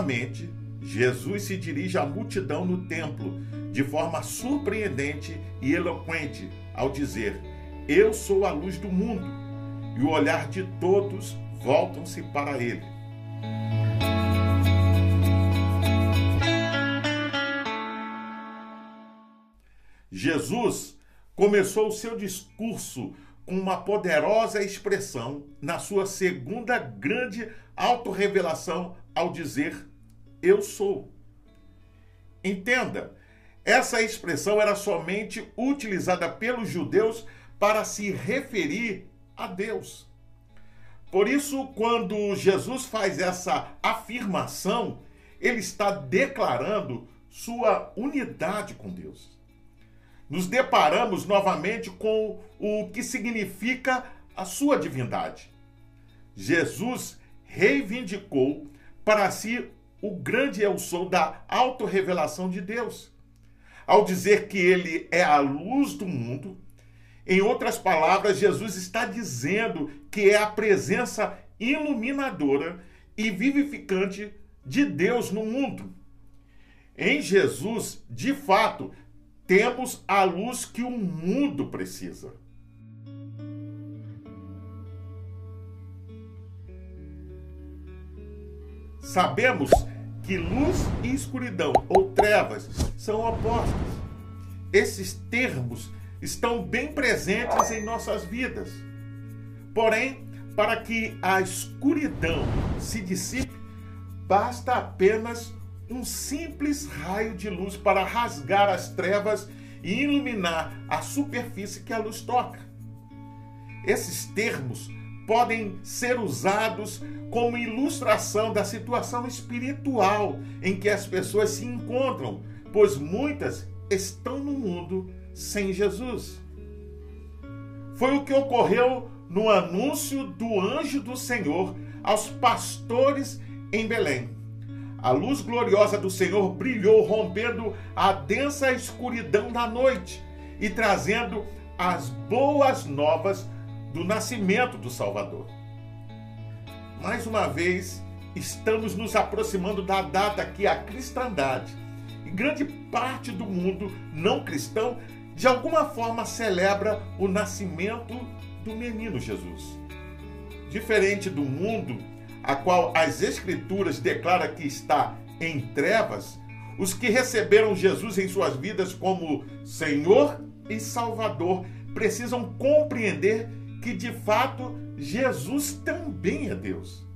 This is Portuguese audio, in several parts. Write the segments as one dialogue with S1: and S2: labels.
S1: Novamente, Jesus se dirige à multidão no templo de forma surpreendente e eloquente ao dizer: Eu sou a luz do mundo. E o olhar de todos voltam-se para ele. Jesus começou o seu discurso com uma poderosa expressão na sua segunda grande autorrevelação ao dizer eu sou. Entenda, essa expressão era somente utilizada pelos judeus para se referir a Deus. Por isso, quando Jesus faz essa afirmação, ele está declarando sua unidade com Deus. Nos deparamos novamente com o que significa a sua divindade. Jesus reivindicou para si o grande eu sou da autorrevelação de Deus. Ao dizer que ele é a luz do mundo, em outras palavras, Jesus está dizendo que é a presença iluminadora e vivificante de Deus no mundo. Em Jesus, de fato, temos a luz que o mundo precisa. Sabemos que luz e escuridão ou trevas são opostas. Esses termos estão bem presentes em nossas vidas. Porém, para que a escuridão se dissipe, basta apenas um simples raio de luz para rasgar as trevas e iluminar a superfície que a luz toca. Esses termos podem ser usados como ilustração da situação espiritual em que as pessoas se encontram, pois muitas estão no mundo sem Jesus. Foi o que ocorreu no anúncio do anjo do Senhor aos pastores em Belém. A luz gloriosa do Senhor brilhou, rompendo a densa escuridão da noite e trazendo as boas novas do nascimento do Salvador. Mais uma vez, estamos nos aproximando da data que a cristandade e grande parte do mundo não cristão de alguma forma celebra o nascimento do menino Jesus. Diferente do mundo a qual as escrituras declaram que está em trevas, os que receberam Jesus em suas vidas como Senhor e Salvador precisam compreender que de fato Jesus também é Deus.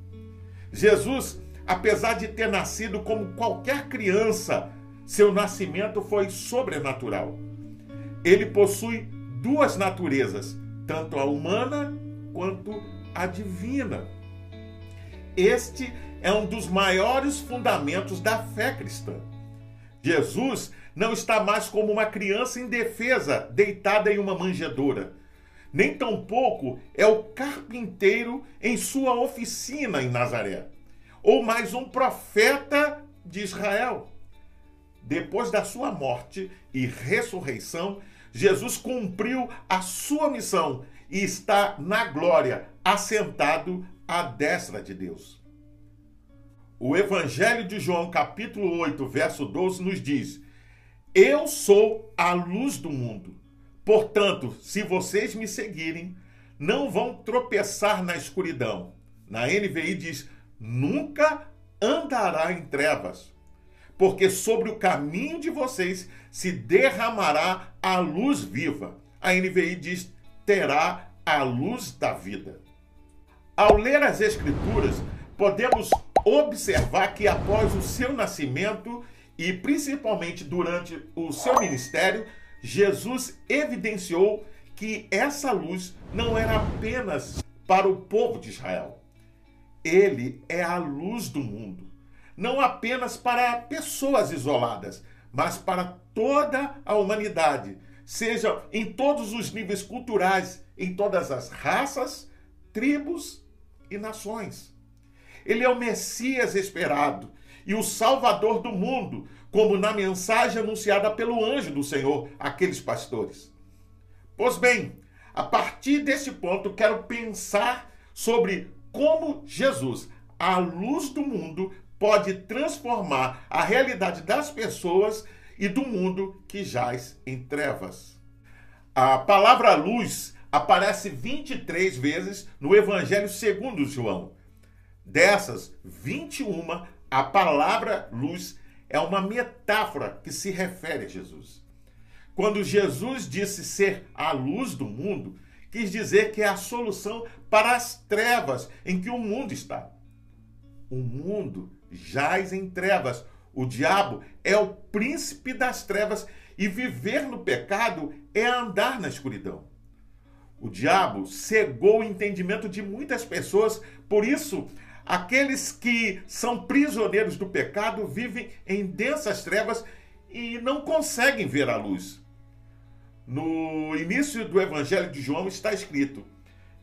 S1: Jesus, apesar de ter nascido como qualquer criança, seu nascimento foi sobrenatural. Ele possui duas naturezas, tanto a humana quanto a divina. Este é um dos maiores fundamentos da fé cristã. Jesus não está mais como uma criança indefesa deitada em uma manjedoura nem tampouco é o carpinteiro em sua oficina em Nazaré, ou mais um profeta de Israel. Depois da sua morte e ressurreição, Jesus cumpriu a sua missão e está na glória, assentado à destra de Deus. O Evangelho de João, capítulo 8, verso 12, nos diz: Eu sou a luz do mundo. Portanto, se vocês me seguirem, não vão tropeçar na escuridão. Na NVI diz: nunca andará em trevas, porque sobre o caminho de vocês se derramará a luz viva. A NVI diz: terá a luz da vida. Ao ler as Escrituras, podemos observar que após o seu nascimento e principalmente durante o seu ministério, Jesus evidenciou que essa luz não era apenas para o povo de Israel. Ele é a luz do mundo, não apenas para pessoas isoladas, mas para toda a humanidade, seja em todos os níveis culturais, em todas as raças, tribos e nações. Ele é o Messias esperado e o Salvador do mundo, como na mensagem anunciada pelo anjo do Senhor àqueles pastores. Pois bem, a partir desse ponto, quero pensar sobre como Jesus, a luz do mundo, pode transformar a realidade das pessoas e do mundo que jaz em trevas. A palavra luz aparece 23 vezes no Evangelho segundo João. Dessas 21, a palavra luz é uma metáfora que se refere a Jesus. Quando Jesus disse ser a luz do mundo, quis dizer que é a solução para as trevas em que o mundo está. O mundo jaz em trevas. O diabo é o príncipe das trevas e viver no pecado é andar na escuridão. O diabo cegou o entendimento de muitas pessoas, por isso, aqueles que são prisioneiros do pecado vivem em densas trevas e não conseguem ver a luz. No início do Evangelho de João está escrito: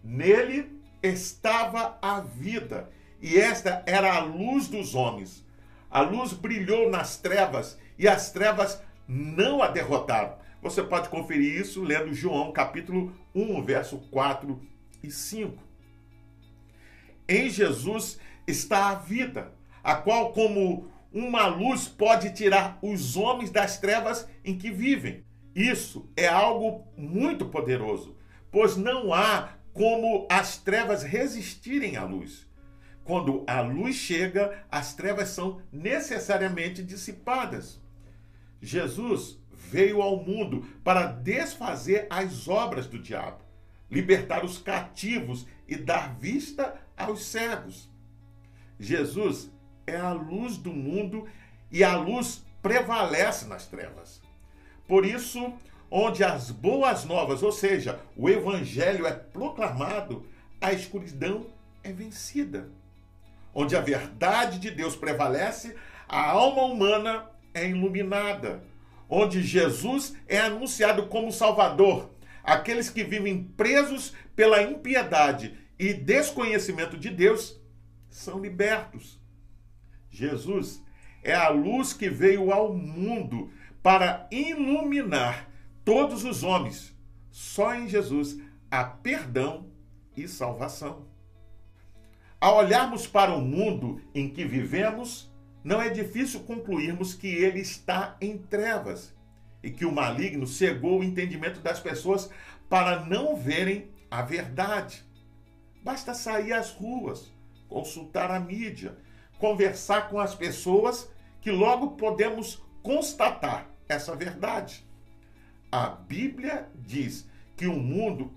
S1: Nele estava a vida, e esta era a luz dos homens. A luz brilhou nas trevas, e as trevas não a derrotaram. Você pode conferir isso lendo João capítulo 1, verso 4 e 5. Em Jesus está a vida, a qual, como uma luz, pode tirar os homens das trevas em que vivem. Isso é algo muito poderoso, pois não há como as trevas resistirem à luz. Quando a luz chega, as trevas são necessariamente dissipadas. Jesus veio ao mundo para desfazer as obras do diabo, libertar os cativos e dar vista aos cegos. Jesus é a luz do mundo e a luz prevalece nas trevas. Por isso, onde as boas novas, ou seja, o evangelho é proclamado, a escuridão é vencida. Onde a verdade de Deus prevalece, a alma humana é iluminada. Onde Jesus é anunciado como Salvador, aqueles que vivem presos pela impiedade e desconhecimento de Deus são libertos. Jesus é a luz que veio ao mundo para iluminar todos os homens. Só em Jesus há perdão e salvação. Ao olharmos para o mundo em que vivemos, não é difícil concluirmos que ele está em trevas e que o maligno cegou o entendimento das pessoas para não verem a verdade. Basta sair às ruas, consultar a mídia, conversar com as pessoas que logo podemos constatar essa verdade. A Bíblia diz que o mundo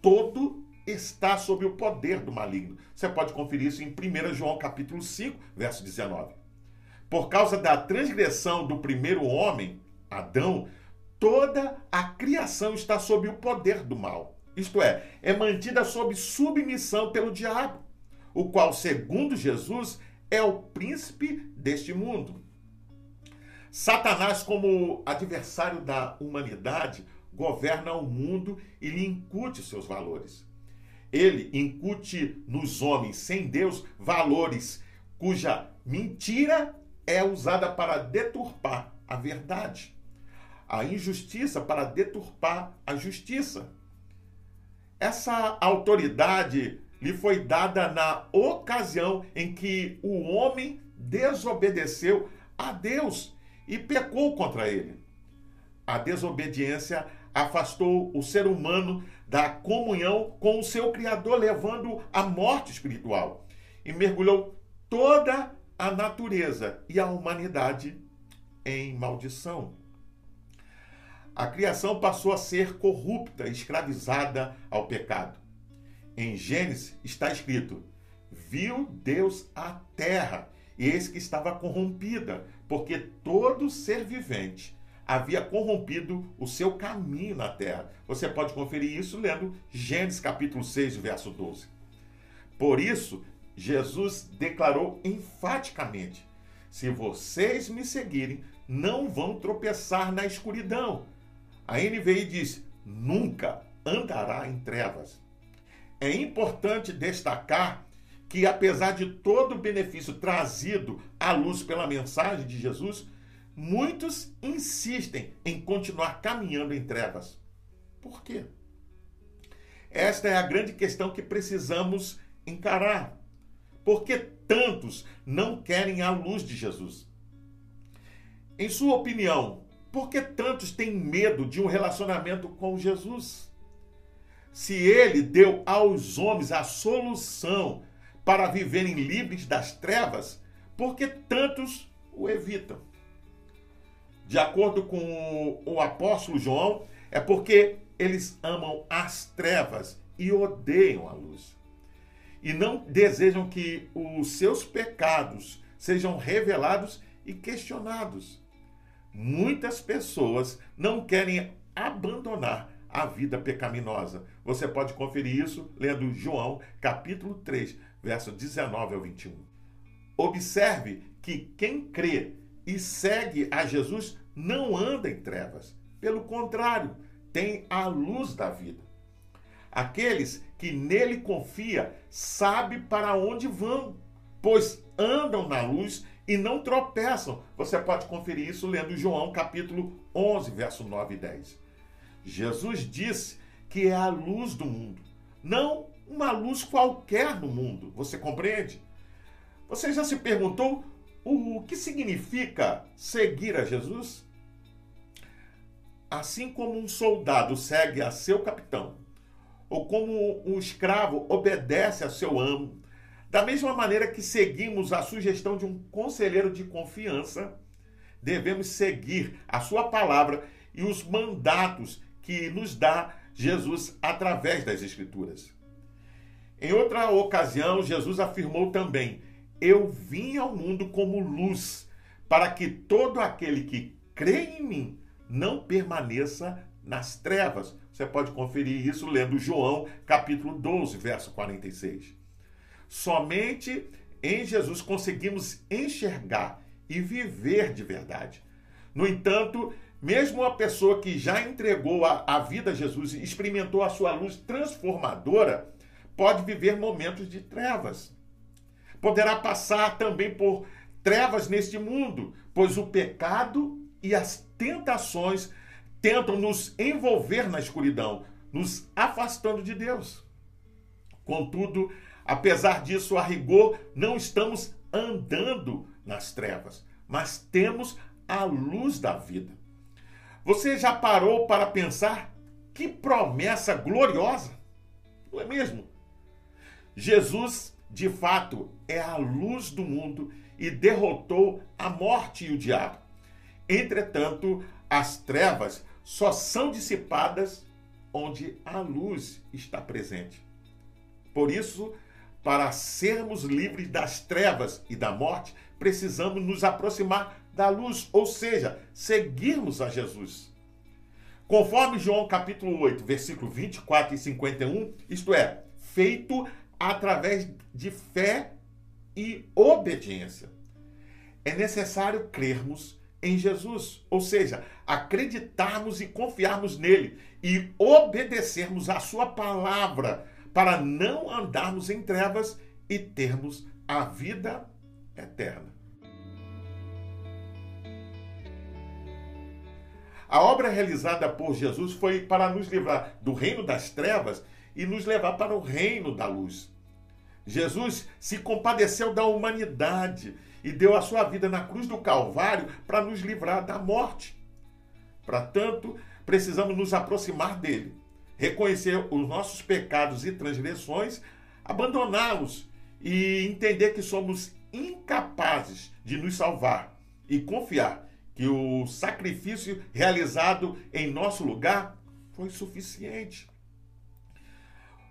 S1: todo está sob o poder do maligno. Você pode conferir isso em 1 João capítulo 5, verso 19. Por causa da transgressão do primeiro homem, Adão, toda a criação está sob o poder do mal. Isto é, é mantida sob submissão pelo diabo, o qual, segundo Jesus, é o príncipe deste mundo. Satanás, como adversário da humanidade, governa o mundo e lhe incute seus valores. Ele incute nos homens sem Deus valores cuja mentira é usada para deturpar a verdade, a injustiça para deturpar a justiça. Essa autoridade lhe foi dada na ocasião em que o homem desobedeceu a Deus e pecou contra ele. A desobediência afastou o ser humano da comunhão com o seu Criador, levando à morte espiritual, e mergulhou toda a natureza e a humanidade em maldição. A criação passou a ser corrupta, escravizada ao pecado. Em Gênesis está escrito: Viu Deus a terra, e eis que estava corrompida, porque todo ser vivente havia corrompido o seu caminho na terra. Você pode conferir isso lendo Gênesis capítulo 6, verso 12. Por isso, Jesus declarou enfaticamente: Se vocês me seguirem, não vão tropeçar na escuridão. A NVI diz: nunca andará em trevas. É importante destacar que, apesar de todo o benefício trazido à luz pela mensagem de Jesus, muitos insistem em continuar caminhando em trevas. Por quê? Esta é a grande questão que precisamos encarar. Por que tantos não querem a luz de Jesus? Em sua opinião, por que tantos têm medo de um relacionamento com Jesus? Se ele deu aos homens a solução para viverem livres das trevas, por que tantos o evitam? De acordo com o apóstolo João, é porque eles amam as trevas e odeiam a luz. E não desejam que os seus pecados sejam revelados e questionados. Muitas pessoas não querem abandonar a vida pecaminosa. Você pode conferir isso lendo João, capítulo 3, verso 19 ao 21. Observe que quem crê e segue a Jesus não anda em trevas. Pelo contrário, tem a luz da vida. Aqueles que nele confia sabe para onde vão, pois andam na luz e não tropeçam. Você pode conferir isso lendo João capítulo 11, verso 9 e 10. Jesus disse que é a luz do mundo, não uma luz qualquer no mundo. Você compreende? Você já se perguntou o que significa seguir a Jesus? Assim como um soldado segue a seu capitão, ou como um escravo obedece a seu amo, da mesma maneira que seguimos a sugestão de um conselheiro de confiança, devemos seguir a sua palavra e os mandatos que nos dá Jesus através das Escrituras. Em outra ocasião, Jesus afirmou também: Eu vim ao mundo como luz, para que todo aquele que crê em mim não permaneça nas trevas. Você pode conferir isso lendo João, capítulo 12, verso 46. Somente em Jesus conseguimos enxergar e viver de verdade. No entanto, mesmo uma pessoa que já entregou a, a vida a Jesus e experimentou a sua luz transformadora, pode viver momentos de trevas. Poderá passar também por trevas neste mundo, pois o pecado e as tentações tentam nos envolver na escuridão, nos afastando de Deus. Contudo, apesar disso, a rigor, não estamos andando nas trevas, mas temos a luz da vida. Você já parou para pensar que promessa gloriosa? Não é mesmo? Jesus, de fato, é a luz do mundo e derrotou a morte e o diabo. Entretanto, as trevas só são dissipadas onde a luz está presente. Por isso, para sermos livres das trevas e da morte, precisamos nos aproximar da luz, ou seja, seguirmos a Jesus. Conforme João capítulo 8, versículo 24 e 51, isto é, feito através de fé e obediência. É necessário crermos em Jesus, ou seja, acreditarmos e confiarmos nele e obedecermos a sua palavra para não andarmos em trevas e termos a vida eterna. A obra realizada por Jesus foi para nos livrar do reino das trevas e nos levar para o reino da luz. Jesus se compadeceu da humanidade e deu a sua vida na cruz do Calvário para nos livrar da morte. Para tanto, precisamos nos aproximar dele, reconhecer os nossos pecados e transgressões, abandoná-los e entender que somos incapazes de nos salvar e confiar que o sacrifício realizado em nosso lugar foi suficiente.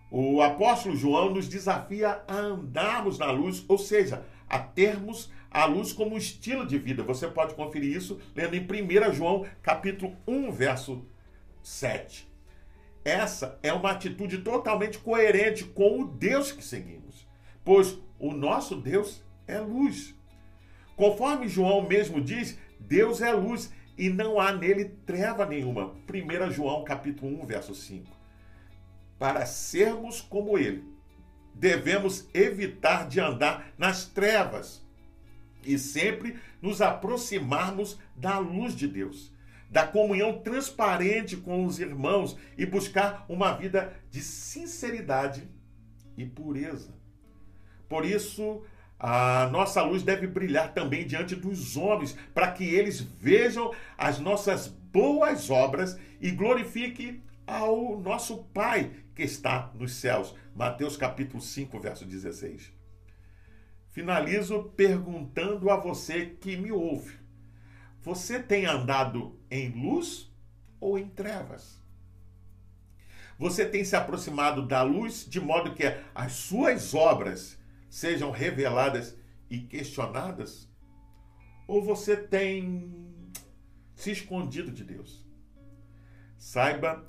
S1: O apóstolo João nos desafia a andarmos na luz, ou seja, a termos a luz como estilo de vida. Você pode conferir isso lendo em 1 João, capítulo 1, verso 7. Essa é uma atitude totalmente coerente com o Deus que seguimos, pois o nosso Deus é luz. Conforme João mesmo diz, Deus é luz e não há nele treva nenhuma. 1 João capítulo 1, verso 5. Para sermos como ele, devemos evitar de andar nas trevas e sempre nos aproximarmos da luz de Deus, da comunhão transparente com os irmãos e buscar uma vida de sinceridade e pureza. Por isso, a nossa luz deve brilhar também diante dos homens, para que eles vejam as nossas boas obras e glorifiquem ao nosso Pai que está nos céus. Mateus capítulo 5, verso 16. Finalizo perguntando a você que me ouve: você tem andado em luz ou em trevas? Você tem se aproximado da luz de modo que as suas obras sejam reveladas e questionadas? Ou você tem se escondido de Deus? Saiba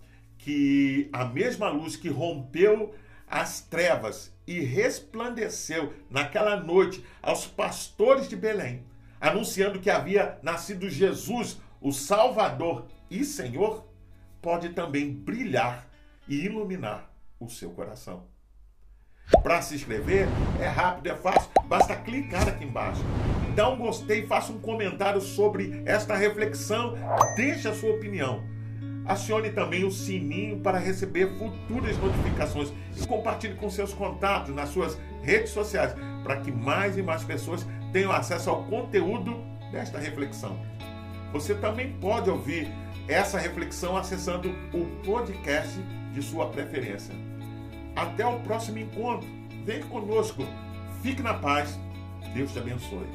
S1: que a mesma luz que rompeu as trevas e resplandeceu naquela noite aos pastores de Belém, anunciando que havia nascido Jesus, o Salvador e Senhor, pode também brilhar e iluminar o seu coração. Para se inscrever é rápido, é fácil, basta clicar aqui embaixo. Dá um gostei, faça um comentário sobre esta reflexão, deixe a sua opinião. Acione também o sininho para receber futuras notificações e compartilhe com seus contatos nas suas redes sociais para que mais e mais pessoas tenham acesso ao conteúdo desta reflexão. Você também pode ouvir essa reflexão acessando o podcast de sua preferência. Até o próximo encontro. Vem conosco. Fique na paz. Deus te abençoe.